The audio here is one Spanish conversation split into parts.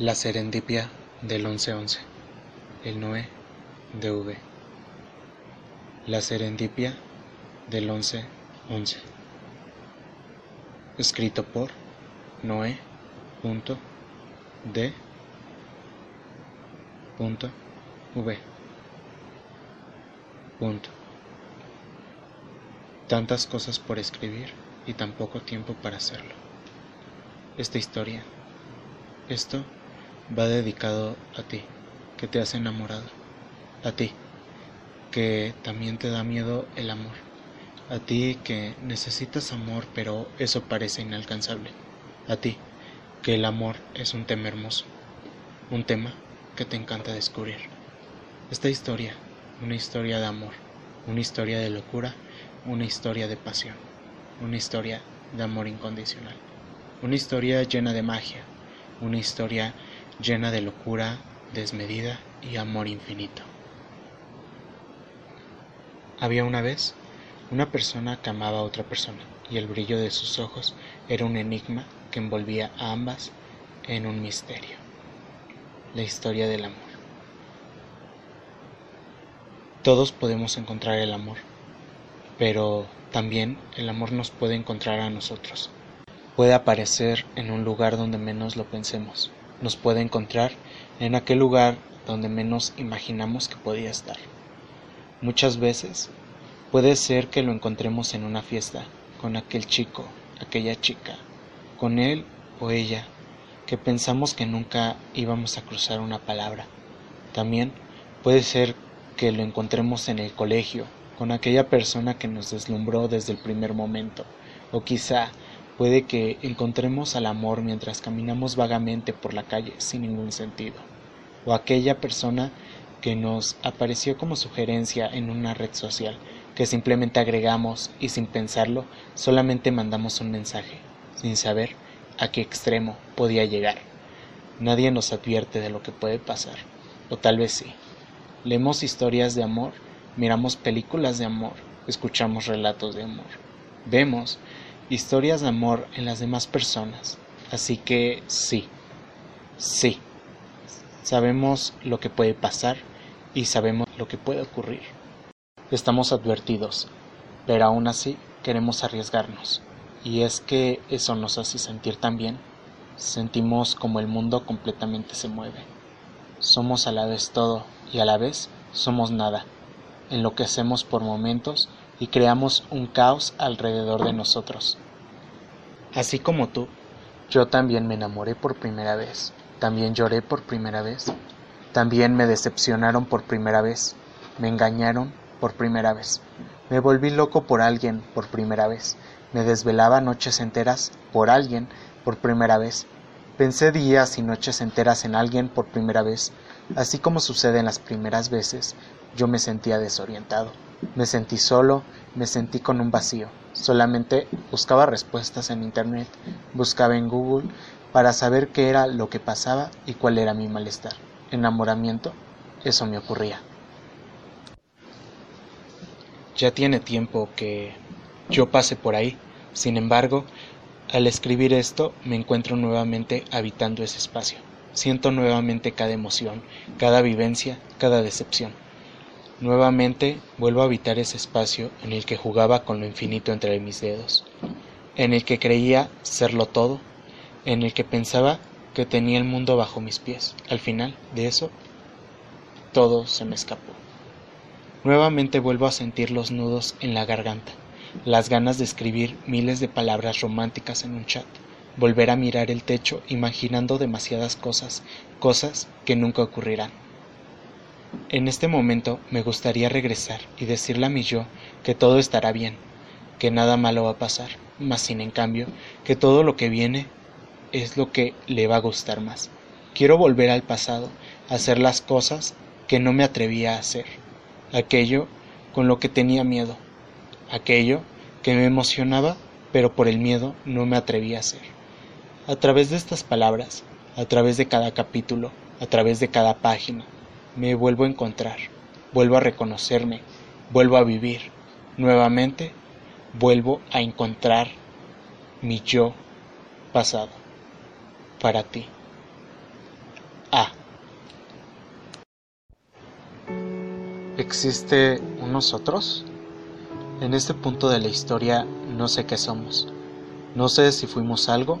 La serendipia del 1111. El Noé de V. La serendipia del 1111. Escrito por Noé. D. V. Tantas cosas por escribir y tan poco tiempo para hacerlo. Esta historia, esto va dedicado a ti, que te has enamorado, a ti, que también te da miedo el amor, a ti que necesitas amor pero eso parece inalcanzable, a ti, que el amor es un tema hermoso, un tema que te encanta descubrir. Esta historia, una historia de amor, una historia de locura, una historia de pasión, una historia de amor incondicional, una historia llena de magia, una historia llena de locura desmedida y amor infinito. Había una vez una persona que amaba a otra persona y el brillo de sus ojos era un enigma que envolvía a ambas en un misterio. La historia del amor. Todos podemos encontrar el amor, pero también el amor nos puede encontrar a nosotros. Puede aparecer en un lugar donde menos lo pensemos, nos puede encontrar en aquel lugar donde menos imaginamos que podía estar. Muchas veces puede ser que lo encontremos en una fiesta, con aquel chico, aquella chica, con él o ella, que pensamos que nunca íbamos a cruzar una palabra. También puede ser que lo encontremos en el colegio, con aquella persona que nos deslumbró desde el primer momento, o quizá Puede que encontremos al amor mientras caminamos vagamente por la calle sin ningún sentido, o aquella persona que nos apareció como sugerencia en una red social, que simplemente agregamos y sin pensarlo solamente mandamos un mensaje, sin saber a qué extremo podía llegar. Nadie nos advierte de lo que puede pasar, o tal vez sí. Leemos historias de amor, miramos películas de amor, escuchamos relatos de amor, vemos historias de amor en las demás personas. Así que sí, sí, sabemos lo que puede pasar y sabemos lo que puede ocurrir. Estamos advertidos, pero aún así queremos arriesgarnos. Y es que eso nos hace sentir tan bien. Sentimos como el mundo completamente se mueve. Somos a la vez todo y a la vez somos nada. Enloquecemos por momentos y creamos un caos alrededor de nosotros. Así como tú, yo también me enamoré por primera vez, también lloré por primera vez, también me decepcionaron por primera vez, me engañaron por primera vez, me volví loco por alguien por primera vez, me desvelaba noches enteras por alguien por primera vez, pensé días y noches enteras en alguien por primera vez, así como sucede en las primeras veces, yo me sentía desorientado. Me sentí solo, me sentí con un vacío. Solamente buscaba respuestas en Internet, buscaba en Google para saber qué era lo que pasaba y cuál era mi malestar. Enamoramiento, eso me ocurría. Ya tiene tiempo que yo pase por ahí. Sin embargo, al escribir esto me encuentro nuevamente habitando ese espacio. Siento nuevamente cada emoción, cada vivencia, cada decepción. Nuevamente vuelvo a habitar ese espacio en el que jugaba con lo infinito entre mis dedos, en el que creía serlo todo, en el que pensaba que tenía el mundo bajo mis pies. Al final de eso, todo se me escapó. Nuevamente vuelvo a sentir los nudos en la garganta, las ganas de escribir miles de palabras románticas en un chat, volver a mirar el techo imaginando demasiadas cosas, cosas que nunca ocurrirán. En este momento me gustaría regresar y decirle a mi yo que todo estará bien, que nada malo va a pasar, mas sin en cambio que todo lo que viene es lo que le va a gustar más. Quiero volver al pasado, hacer las cosas que no me atrevía a hacer, aquello con lo que tenía miedo, aquello que me emocionaba, pero por el miedo no me atrevía a hacer. A través de estas palabras, a través de cada capítulo, a través de cada página, me vuelvo a encontrar, vuelvo a reconocerme, vuelvo a vivir. Nuevamente, vuelvo a encontrar mi yo pasado para ti. Ah. ¿Existe un nosotros? En este punto de la historia no sé qué somos. No sé si fuimos algo,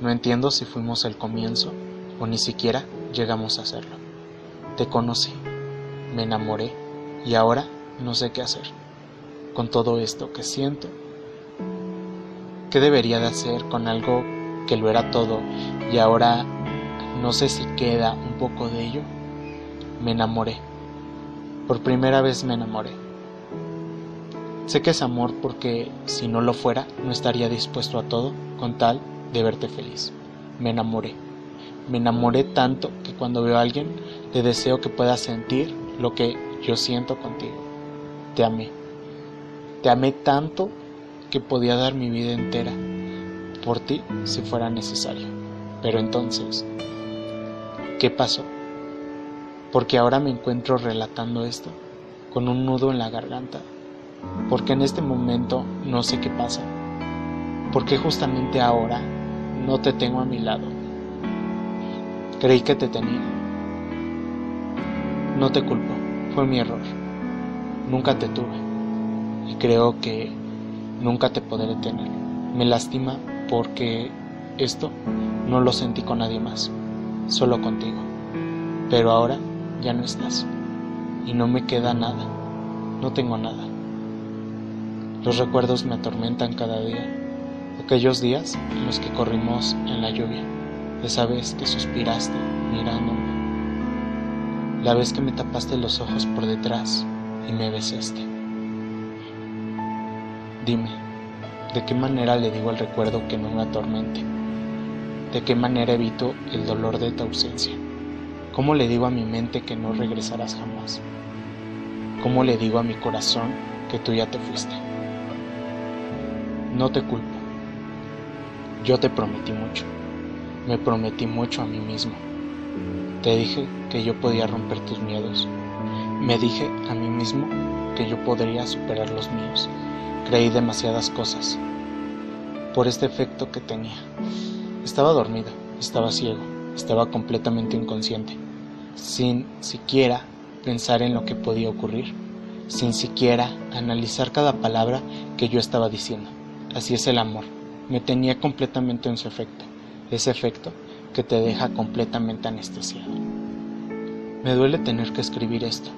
no entiendo si fuimos el comienzo o ni siquiera llegamos a serlo. Te conocí, me enamoré y ahora no sé qué hacer con todo esto que siento. ¿Qué debería de hacer con algo que lo era todo y ahora no sé si queda un poco de ello? Me enamoré. Por primera vez me enamoré. Sé que es amor porque si no lo fuera no estaría dispuesto a todo con tal de verte feliz. Me enamoré. Me enamoré tanto que cuando veo a alguien le deseo que pueda sentir lo que yo siento contigo. Te amé. Te amé tanto que podía dar mi vida entera por ti si fuera necesario. Pero entonces, ¿qué pasó? Porque ahora me encuentro relatando esto con un nudo en la garganta. Porque en este momento no sé qué pasa. Porque justamente ahora no te tengo a mi lado. Creí que te tenía. No te culpo, fue mi error. Nunca te tuve. Y creo que nunca te podré tener. Me lastima porque esto no lo sentí con nadie más, solo contigo. Pero ahora ya no estás. Y no me queda nada. No tengo nada. Los recuerdos me atormentan cada día. Aquellos días en los que corrimos en la lluvia. Esa vez que suspiraste mirándome. La vez que me tapaste los ojos por detrás y me besaste. Dime, ¿de qué manera le digo al recuerdo que no me atormente? ¿De qué manera evito el dolor de tu ausencia? ¿Cómo le digo a mi mente que no regresarás jamás? ¿Cómo le digo a mi corazón que tú ya te fuiste? No te culpo. Yo te prometí mucho. Me prometí mucho a mí mismo. Te dije que yo podía romper tus miedos. Me dije a mí mismo que yo podría superar los míos. Creí demasiadas cosas por este efecto que tenía. Estaba dormido, estaba ciego, estaba completamente inconsciente, sin siquiera pensar en lo que podía ocurrir, sin siquiera analizar cada palabra que yo estaba diciendo. Así es el amor. Me tenía completamente en su efecto, ese efecto que te deja completamente anestesiado. Me duele tener que escribir esto,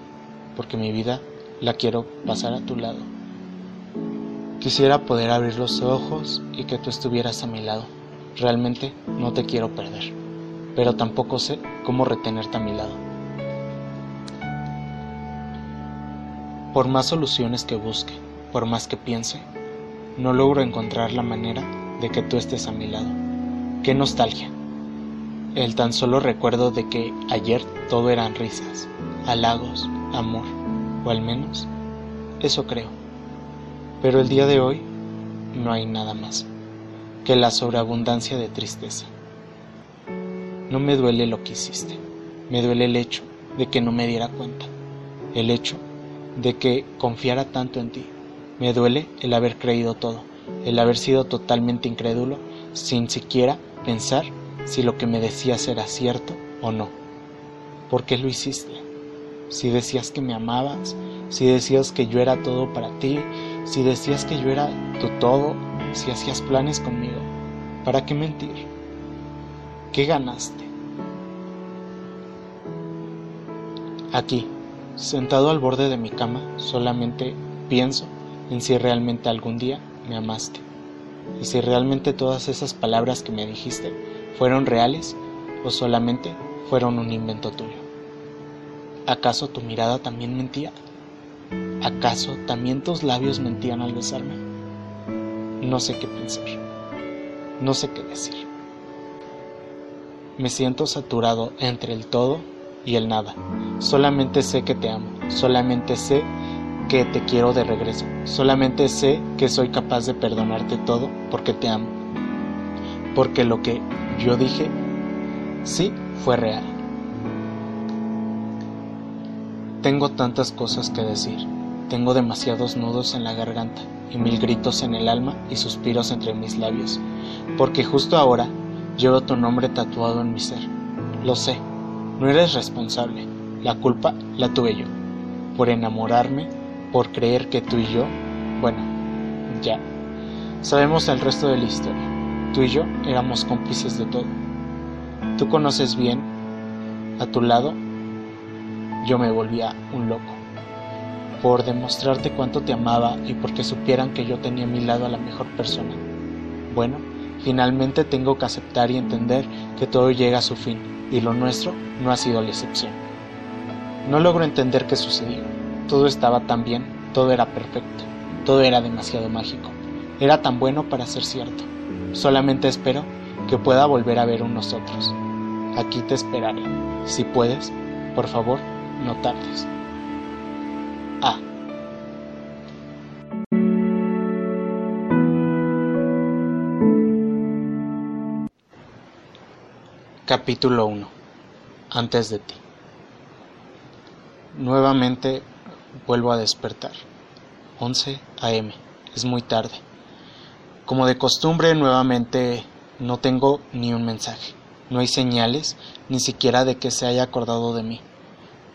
porque mi vida la quiero pasar a tu lado. Quisiera poder abrir los ojos y que tú estuvieras a mi lado. Realmente no te quiero perder, pero tampoco sé cómo retenerte a mi lado. Por más soluciones que busque, por más que piense, no logro encontrar la manera de que tú estés a mi lado. Qué nostalgia. El tan solo recuerdo de que ayer todo eran risas, halagos, amor, o al menos eso creo. Pero el día de hoy no hay nada más que la sobreabundancia de tristeza. No me duele lo que hiciste, me duele el hecho de que no me diera cuenta, el hecho de que confiara tanto en ti, me duele el haber creído todo, el haber sido totalmente incrédulo sin siquiera pensar si lo que me decías era cierto o no. ¿Por qué lo hiciste? Si decías que me amabas, si decías que yo era todo para ti, si decías que yo era tu todo, si hacías planes conmigo, ¿para qué mentir? ¿Qué ganaste? Aquí, sentado al borde de mi cama, solamente pienso en si realmente algún día me amaste y si realmente todas esas palabras que me dijiste fueron reales o solamente fueron un invento tuyo. ¿Acaso tu mirada también mentía? ¿Acaso también tus labios mentían al besarme? No sé qué pensar, no sé qué decir. Me siento saturado entre el todo y el nada. Solamente sé que te amo, solamente sé que te quiero de regreso. Solamente sé que soy capaz de perdonarte todo porque te amo. Porque lo que yo dije, sí, fue real. Tengo tantas cosas que decir. Tengo demasiados nudos en la garganta y mil gritos en el alma y suspiros entre mis labios. Porque justo ahora llevo tu nombre tatuado en mi ser. Lo sé, no eres responsable. La culpa la tuve yo por enamorarme, por creer que tú y yo, bueno, ya. Sabemos el resto de la historia. Tú y yo éramos cómplices de todo. Tú conoces bien, a tu lado, yo me volvía un loco. Por demostrarte cuánto te amaba y porque supieran que yo tenía a mi lado a la mejor persona. Bueno, finalmente tengo que aceptar y entender que todo llega a su fin y lo nuestro no ha sido la excepción. No logro entender qué sucedió. Todo estaba tan bien, todo era perfecto, todo era demasiado mágico. Era tan bueno para ser cierto. Solamente espero que pueda volver a ver un nosotros. Aquí te esperaré. Si puedes, por favor, no tardes. A. Capítulo 1. Antes de ti. Nuevamente vuelvo a despertar. 11 a.m. Es muy tarde. Como de costumbre, nuevamente no tengo ni un mensaje. No hay señales, ni siquiera de que se haya acordado de mí.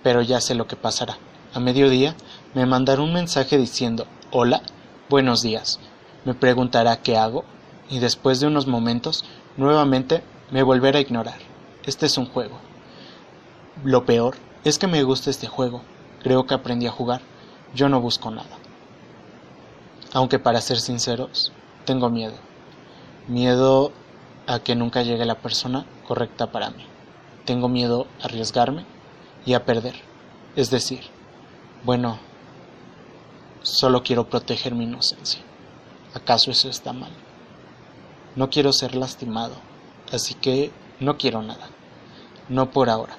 Pero ya sé lo que pasará. A mediodía me mandará un mensaje diciendo, hola, buenos días. Me preguntará qué hago y después de unos momentos nuevamente me volverá a ignorar. Este es un juego. Lo peor es que me gusta este juego. Creo que aprendí a jugar. Yo no busco nada. Aunque para ser sinceros, tengo miedo. Miedo a que nunca llegue la persona correcta para mí. Tengo miedo a arriesgarme y a perder. Es decir, bueno, solo quiero proteger mi inocencia. ¿Acaso eso está mal? No quiero ser lastimado, así que no quiero nada. No por ahora,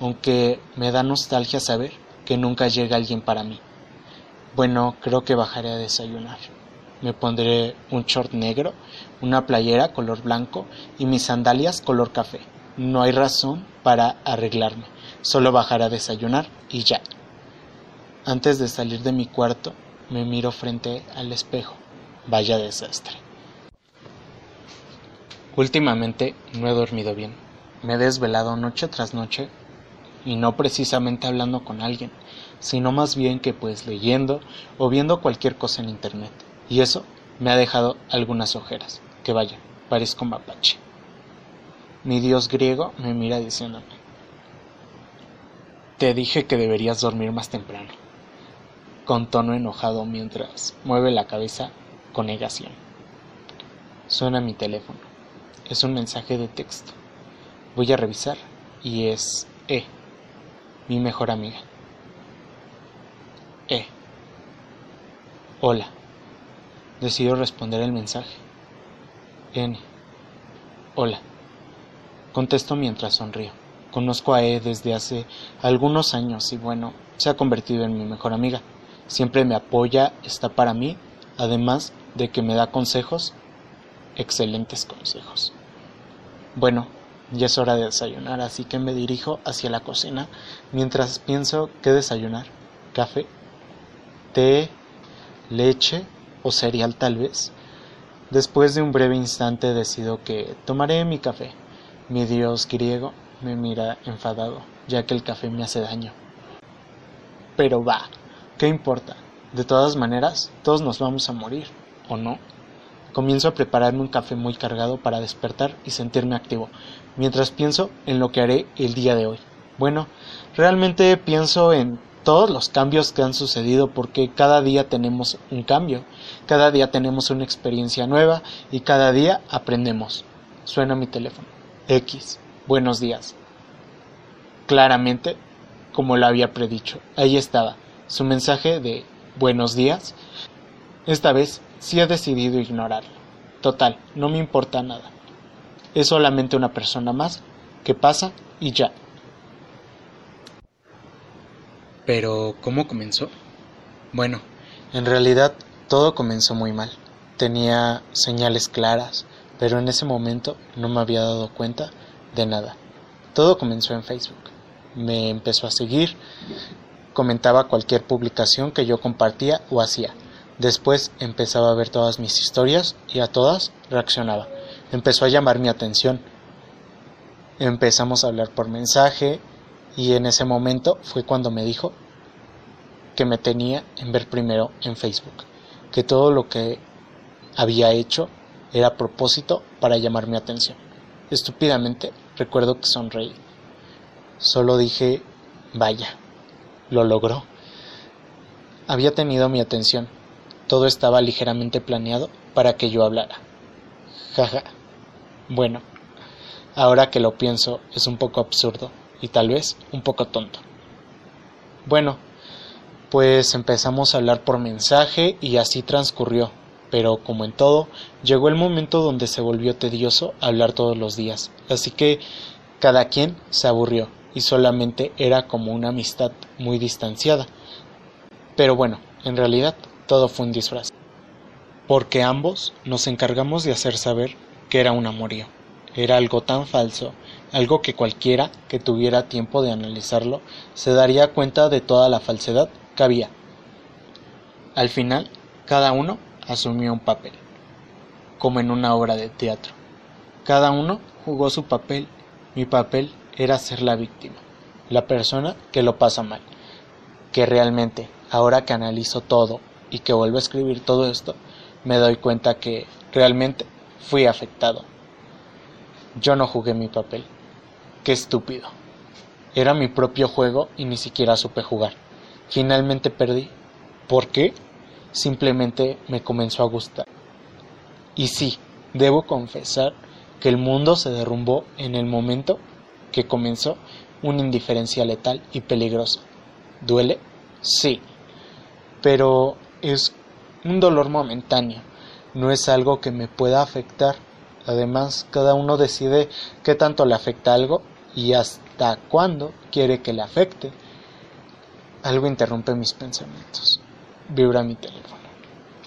aunque me da nostalgia saber que nunca llega alguien para mí. Bueno, creo que bajaré a desayunar. Me pondré un short negro, una playera color blanco y mis sandalias color café. No hay razón para arreglarme, solo bajar a desayunar y ya. Antes de salir de mi cuarto, me miro frente al espejo. Vaya desastre. Últimamente no he dormido bien. Me he desvelado noche tras noche y no precisamente hablando con alguien, sino más bien que pues leyendo o viendo cualquier cosa en internet. Y eso me ha dejado algunas ojeras. Que vaya, parezco mapache. Mi dios griego me mira diciéndome, te dije que deberías dormir más temprano, con tono enojado mientras mueve la cabeza con negación. Suena mi teléfono. Es un mensaje de texto. Voy a revisar y es E, mi mejor amiga. E. Hola. Decido responder el mensaje. N. Hola. Contesto mientras sonrío. Conozco a E desde hace algunos años y bueno, se ha convertido en mi mejor amiga. Siempre me apoya, está para mí, además de que me da consejos, excelentes consejos. Bueno, ya es hora de desayunar, así que me dirijo hacia la cocina mientras pienso qué desayunar. ¿Café? ¿Té? ¿Leche? O cereal tal vez. Después de un breve instante decido que tomaré mi café. Mi dios griego me mira enfadado, ya que el café me hace daño. Pero va, ¿qué importa? De todas maneras, todos nos vamos a morir, ¿o no? Comienzo a prepararme un café muy cargado para despertar y sentirme activo, mientras pienso en lo que haré el día de hoy. Bueno, realmente pienso en todos los cambios que han sucedido porque cada día tenemos un cambio, cada día tenemos una experiencia nueva y cada día aprendemos. Suena mi teléfono. X. Buenos días. Claramente, como lo había predicho, ahí estaba su mensaje de buenos días. Esta vez sí he decidido ignorarlo. Total, no me importa nada. Es solamente una persona más que pasa y ya. Pero, ¿cómo comenzó? Bueno, en realidad todo comenzó muy mal. Tenía señales claras, pero en ese momento no me había dado cuenta de nada. Todo comenzó en Facebook. Me empezó a seguir, comentaba cualquier publicación que yo compartía o hacía. Después empezaba a ver todas mis historias y a todas reaccionaba. Empezó a llamar mi atención. Empezamos a hablar por mensaje y en ese momento fue cuando me dijo que me tenía en ver primero en Facebook, que todo lo que había hecho era a propósito para llamar mi atención. Estúpidamente recuerdo que sonreí. Solo dije, vaya, lo logró. Había tenido mi atención. Todo estaba ligeramente planeado para que yo hablara. Jaja. Bueno, ahora que lo pienso es un poco absurdo y tal vez un poco tonto. Bueno, pues empezamos a hablar por mensaje y así transcurrió, pero como en todo, llegó el momento donde se volvió tedioso hablar todos los días, así que cada quien se aburrió y solamente era como una amistad muy distanciada. Pero bueno, en realidad todo fue un disfraz, porque ambos nos encargamos de hacer saber que era un amorío. Era algo tan falso, algo que cualquiera que tuviera tiempo de analizarlo se daría cuenta de toda la falsedad que había. Al final, cada uno asumió un papel, como en una obra de teatro. Cada uno jugó su papel. Mi papel era ser la víctima, la persona que lo pasa mal, que realmente, ahora que analizo todo y que vuelvo a escribir todo esto, me doy cuenta que realmente fui afectado. Yo no jugué mi papel. Qué estúpido. Era mi propio juego y ni siquiera supe jugar. Finalmente perdí. ¿Por qué? Simplemente me comenzó a gustar. Y sí, debo confesar que el mundo se derrumbó en el momento que comenzó una indiferencia letal y peligrosa. ¿Duele? Sí. Pero es un dolor momentáneo. No es algo que me pueda afectar Además, cada uno decide qué tanto le afecta algo y hasta cuándo quiere que le afecte. Algo interrumpe mis pensamientos. Vibra mi teléfono.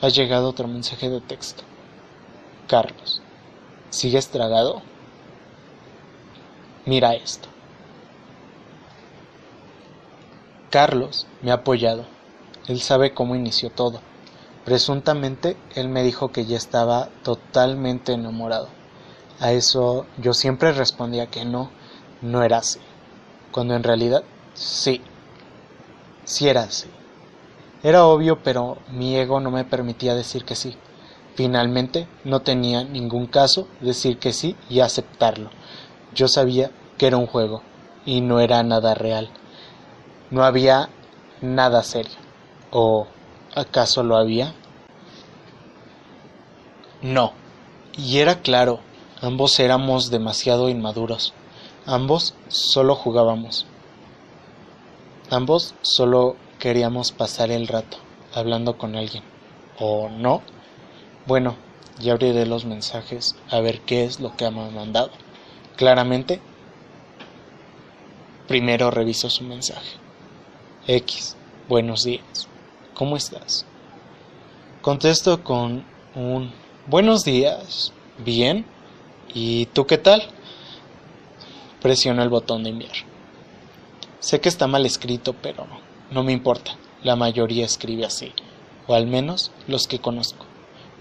Ha llegado otro mensaje de texto. Carlos, ¿sigues tragado? Mira esto. Carlos me ha apoyado. Él sabe cómo inició todo. Presuntamente él me dijo que ya estaba totalmente enamorado. A eso yo siempre respondía que no, no era así. Cuando en realidad sí, sí era así. Era obvio, pero mi ego no me permitía decir que sí. Finalmente no tenía ningún caso decir que sí y aceptarlo. Yo sabía que era un juego y no era nada real. No había nada serio. O ¿Acaso lo había? No. Y era claro, ambos éramos demasiado inmaduros. Ambos solo jugábamos. Ambos solo queríamos pasar el rato hablando con alguien. ¿O no? Bueno, ya abriré los mensajes a ver qué es lo que hemos mandado. Claramente, primero reviso su mensaje. X, buenos días. ¿Cómo estás? Contesto con un buenos días, bien, ¿y tú qué tal? Presiono el botón de enviar. Sé que está mal escrito, pero no me importa. La mayoría escribe así, o al menos los que conozco.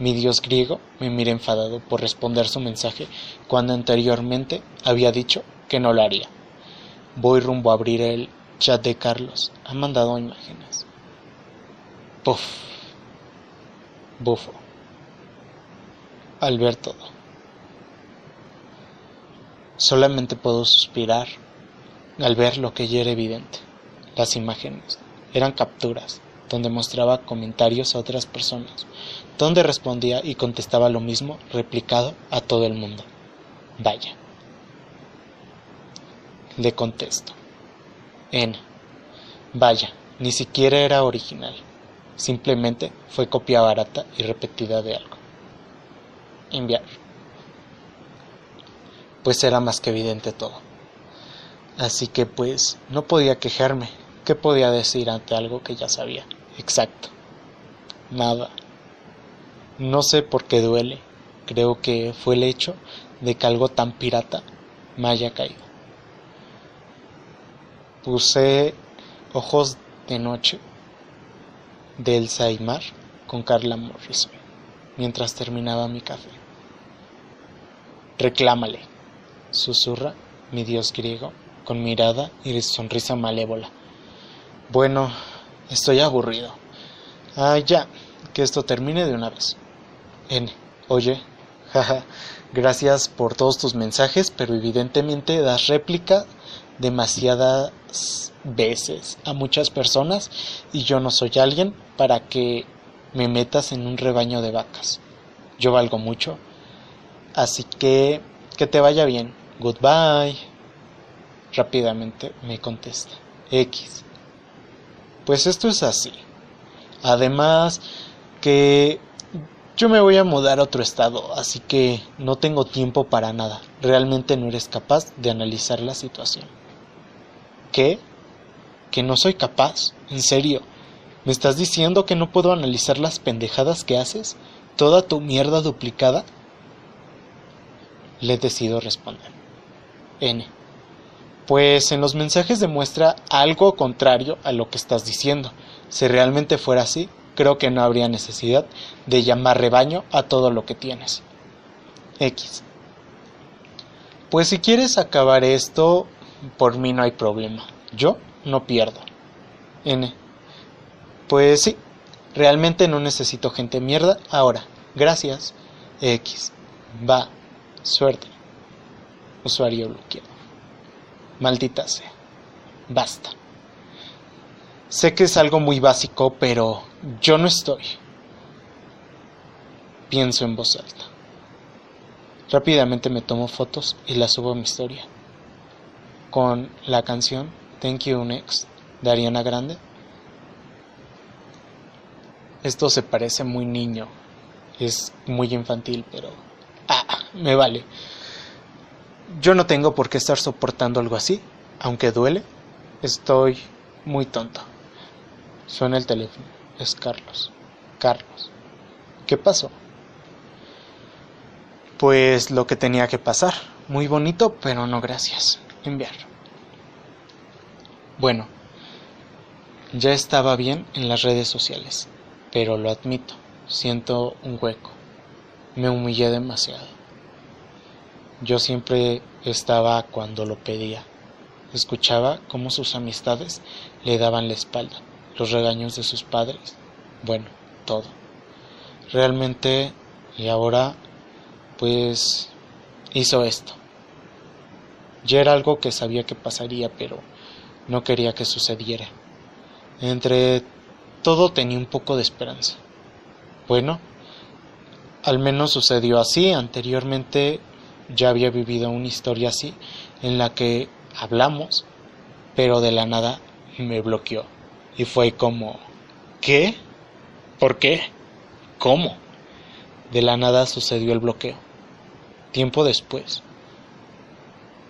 Mi dios griego me mira enfadado por responder su mensaje cuando anteriormente había dicho que no lo haría. Voy rumbo a abrir el chat de Carlos. Ha mandado imágenes. Puf. Bufo. Al ver todo. Solamente puedo suspirar al ver lo que ya era evidente. Las imágenes eran capturas donde mostraba comentarios a otras personas, donde respondía y contestaba lo mismo replicado a todo el mundo. Vaya. Le contesto. N. Vaya, ni siquiera era original. Simplemente fue copia barata y repetida de algo. Enviar. Pues era más que evidente todo. Así que pues no podía quejarme. ¿Qué podía decir ante algo que ya sabía? Exacto. Nada. No sé por qué duele. Creo que fue el hecho de que algo tan pirata me haya caído. Puse ojos de noche del Saimar con Carla Morrison, mientras terminaba mi café. Reclámale, susurra mi dios griego, con mirada y sonrisa malévola. Bueno, estoy aburrido. Ah, ya, que esto termine de una vez. N, oye, jaja, gracias por todos tus mensajes, pero evidentemente das réplica demasiadas veces a muchas personas y yo no soy alguien para que me metas en un rebaño de vacas. Yo valgo mucho. Así que que te vaya bien. Goodbye. Rápidamente me contesta. X. Pues esto es así. Además que yo me voy a mudar a otro estado, así que no tengo tiempo para nada. Realmente no eres capaz de analizar la situación. ¿Qué? ¿Que no soy capaz? ¿En serio? ¿Me estás diciendo que no puedo analizar las pendejadas que haces? ¿Toda tu mierda duplicada? Le decido responder. N. Pues en los mensajes demuestra algo contrario a lo que estás diciendo. Si realmente fuera así, creo que no habría necesidad de llamar rebaño a todo lo que tienes. X. Pues si quieres acabar esto, por mí no hay problema. Yo no pierdo. N. Pues sí, realmente no necesito gente mierda ahora. Gracias. X. Va. Suerte. Usuario bloqueado. Maldita sea. Basta. Sé que es algo muy básico, pero yo no estoy. Pienso en voz alta. Rápidamente me tomo fotos y las subo a mi historia. Con la canción Thank You Next de Ariana Grande. Esto se parece muy niño. Es muy infantil, pero... Ah, me vale. Yo no tengo por qué estar soportando algo así, aunque duele. Estoy muy tonto. Suena el teléfono. Es Carlos. Carlos. ¿Qué pasó? Pues lo que tenía que pasar. Muy bonito, pero no gracias. Enviar. Bueno, ya estaba bien en las redes sociales, pero lo admito, siento un hueco. Me humillé demasiado. Yo siempre estaba cuando lo pedía. Escuchaba cómo sus amistades le daban la espalda los regaños de sus padres, bueno, todo. Realmente, y ahora, pues, hizo esto. Ya era algo que sabía que pasaría, pero no quería que sucediera. Entre todo tenía un poco de esperanza. Bueno, al menos sucedió así. Anteriormente ya había vivido una historia así, en la que hablamos, pero de la nada me bloqueó. Y fue como, ¿qué? ¿Por qué? ¿Cómo? De la nada sucedió el bloqueo. Tiempo después.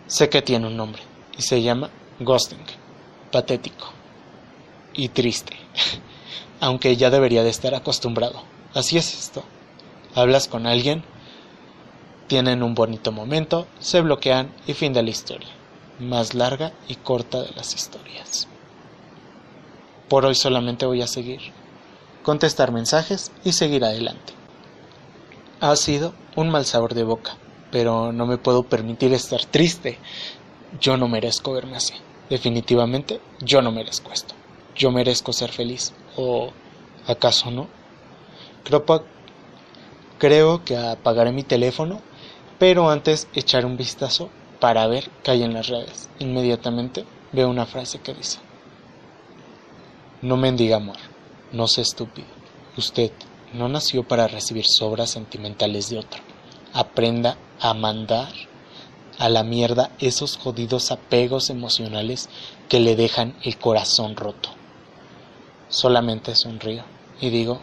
Sé que tiene un nombre y se llama ghosting. Patético. Y triste. Aunque ya debería de estar acostumbrado. Así es esto. Hablas con alguien, tienen un bonito momento, se bloquean y fin de la historia. Más larga y corta de las historias. Por hoy solamente voy a seguir, contestar mensajes y seguir adelante. Ha sido un mal sabor de boca, pero no me puedo permitir estar triste. Yo no merezco verme así. Definitivamente, yo no merezco esto. Yo merezco ser feliz. ¿O acaso no? Creo, creo que apagaré mi teléfono, pero antes echar un vistazo para ver qué hay en las redes. Inmediatamente veo una frase que dice, no mendiga amor, no sea estúpido. Usted no nació para recibir sobras sentimentales de otro. Aprenda a mandar a la mierda esos jodidos apegos emocionales que le dejan el corazón roto. Solamente sonrío y digo,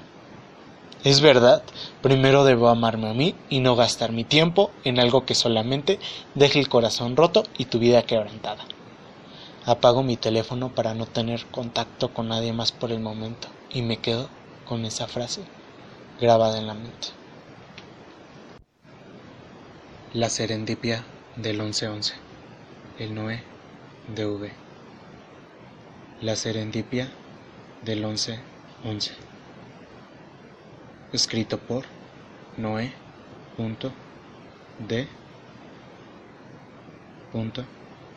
es verdad, primero debo amarme a mí y no gastar mi tiempo en algo que solamente deje el corazón roto y tu vida quebrantada. Apago mi teléfono para no tener contacto con nadie más por el momento y me quedo con esa frase grabada en la mente. La serendipia del 1111, el Noé de V. La serendipia del 1111. Escrito por Noé. D.